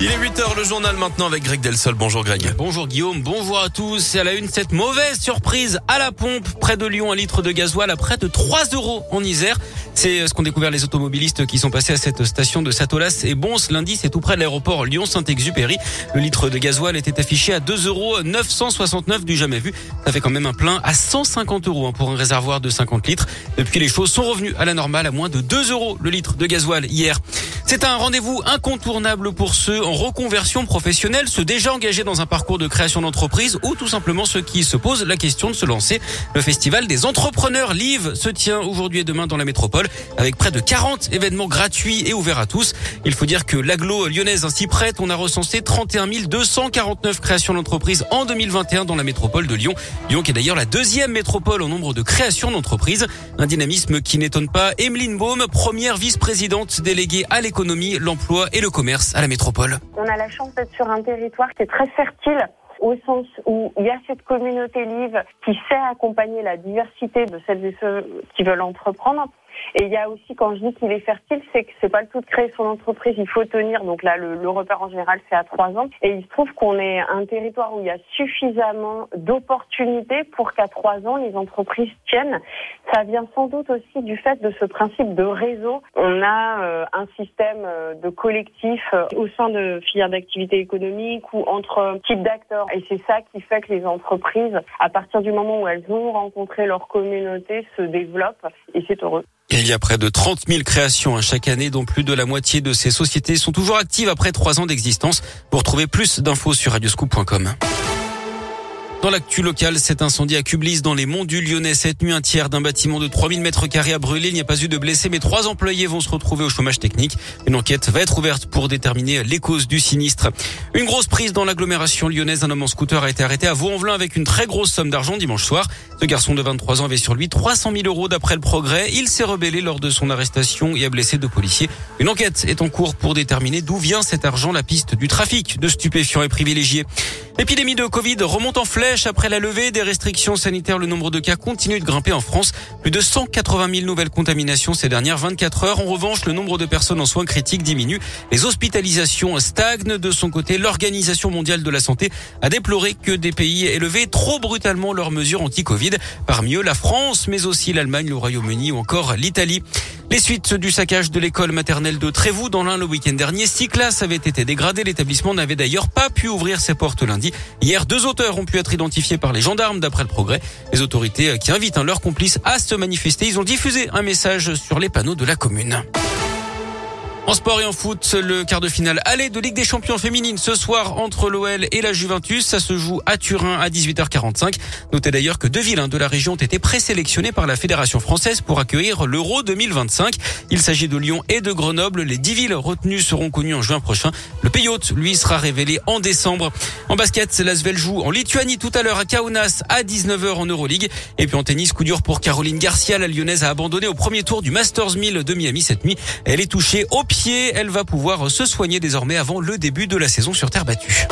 Il est 8h le journal maintenant avec Greg Delsol. Bonjour Greg. Bonjour Guillaume, bonjour à tous. C'est à la une cette mauvaise surprise à la pompe près de Lyon, un litre de gasoil à près de 3 euros en Isère. C'est ce qu'ont découvert les automobilistes qui sont passés à cette station de Satolas et Bon, ce lundi. C'est tout près de l'aéroport Lyon-Saint-Exupéry. Le litre de gasoil était affiché à 2 euros 969 du jamais vu. Ça fait quand même un plein à 150 euros hein, pour un réservoir de 50 litres. Depuis les choses sont revenues à la normale à moins de 2 euros le litre de gasoil hier. C'est un rendez-vous incontournable pour ceux en reconversion professionnelle, ceux déjà engagés dans un parcours de création d'entreprise ou tout simplement ceux qui se posent la question de se lancer. Le festival des entrepreneurs Live se tient aujourd'hui et demain dans la métropole avec près de 40 événements gratuits et ouverts à tous. Il faut dire que l'aglo lyonnaise ainsi prête, on a recensé 31 249 créations d'entreprises en 2021 dans la métropole de Lyon. Lyon qui est d'ailleurs la deuxième métropole en nombre de créations d'entreprises. Un dynamisme qui n'étonne pas Emeline Baum, première vice-présidente déléguée à l'économie l'économie, l'emploi et le commerce à la métropole. On a la chance d'être sur un territoire qui est très fertile au sens où il y a cette communauté live qui sait accompagner la diversité de celles et ceux qui veulent entreprendre. Et il y a aussi, quand je dis qu'il est fertile, c'est que c'est pas le tout de créer son entreprise, il faut tenir. Donc là, le, le repère en général, c'est à trois ans. Et il se trouve qu'on est un territoire où il y a suffisamment d'opportunités pour qu'à trois ans, les entreprises tiennent. Ça vient sans doute aussi du fait de ce principe de réseau. On a euh, un système euh, de collectif euh, au sein de filières d'activité économique ou entre types d'acteurs. Et c'est ça qui fait que les entreprises, à partir du moment où elles ont rencontré leur communauté, se développent. Et c'est heureux. Il y a près de 30 000 créations hein, chaque année, dont plus de la moitié de ces sociétés sont toujours actives après trois ans d'existence. Pour trouver plus d'infos sur radioscoop.com. Dans l'actu local, cet incendie à Cublis dans les monts du Lyonnais. Cette nuit, un tiers d'un bâtiment de 3000 mètres carrés a brûlé. Il n'y a pas eu de blessés, mais trois employés vont se retrouver au chômage technique. Une enquête va être ouverte pour déterminer les causes du sinistre. Une grosse prise dans l'agglomération lyonnaise. Un homme en scooter a été arrêté à Vaux-en-Velin avec une très grosse somme d'argent dimanche soir. Ce garçon de 23 ans avait sur lui 300 000 euros d'après le progrès. Il s'est rebellé lors de son arrestation et a blessé deux policiers. Une enquête est en cours pour déterminer d'où vient cet argent. La piste du trafic de stupéfiants est privilégiée. L'épidémie de Covid remonte en flèche après la levée des restrictions sanitaires. Le nombre de cas continue de grimper en France. Plus de 180 000 nouvelles contaminations ces dernières 24 heures. En revanche, le nombre de personnes en soins critiques diminue. Les hospitalisations stagnent. De son côté, l'Organisation mondiale de la santé a déploré que des pays aient levé trop brutalement leurs mesures anti-Covid. Parmi eux, la France, mais aussi l'Allemagne, le Royaume-Uni ou encore l'Italie. Les suites du saccage de l'école maternelle de Trévoux dans l'Ain le week-end dernier, six classes avaient été dégradées. L'établissement n'avait d'ailleurs pas pu ouvrir ses portes lundi. Hier, deux auteurs ont pu être identifiés par les gendarmes d'après le progrès. Les autorités qui invitent leurs complices à se manifester, ils ont diffusé un message sur les panneaux de la commune. En sport et en foot, le quart de finale aller de Ligue des Champions féminines ce soir entre l'OL et la Juventus. Ça se joue à Turin à 18h45. Notez d'ailleurs que deux villes hein, de la région ont été présélectionnées par la Fédération française pour accueillir l'Euro 2025. Il s'agit de Lyon et de Grenoble. Les dix villes retenues seront connues en juin prochain. Le pays hôte, lui, sera révélé en décembre. En basket, l'Asvel joue en Lituanie tout à l'heure à Kaunas à 19h en Euroleague. Et puis en tennis, coup dur pour Caroline Garcia. La lyonnaise a abandonné au premier tour du Masters 1000 de Miami cette nuit. Elle est touchée au Elle va pouvoir se soigner désormais avant le début de la saison sur terre battue.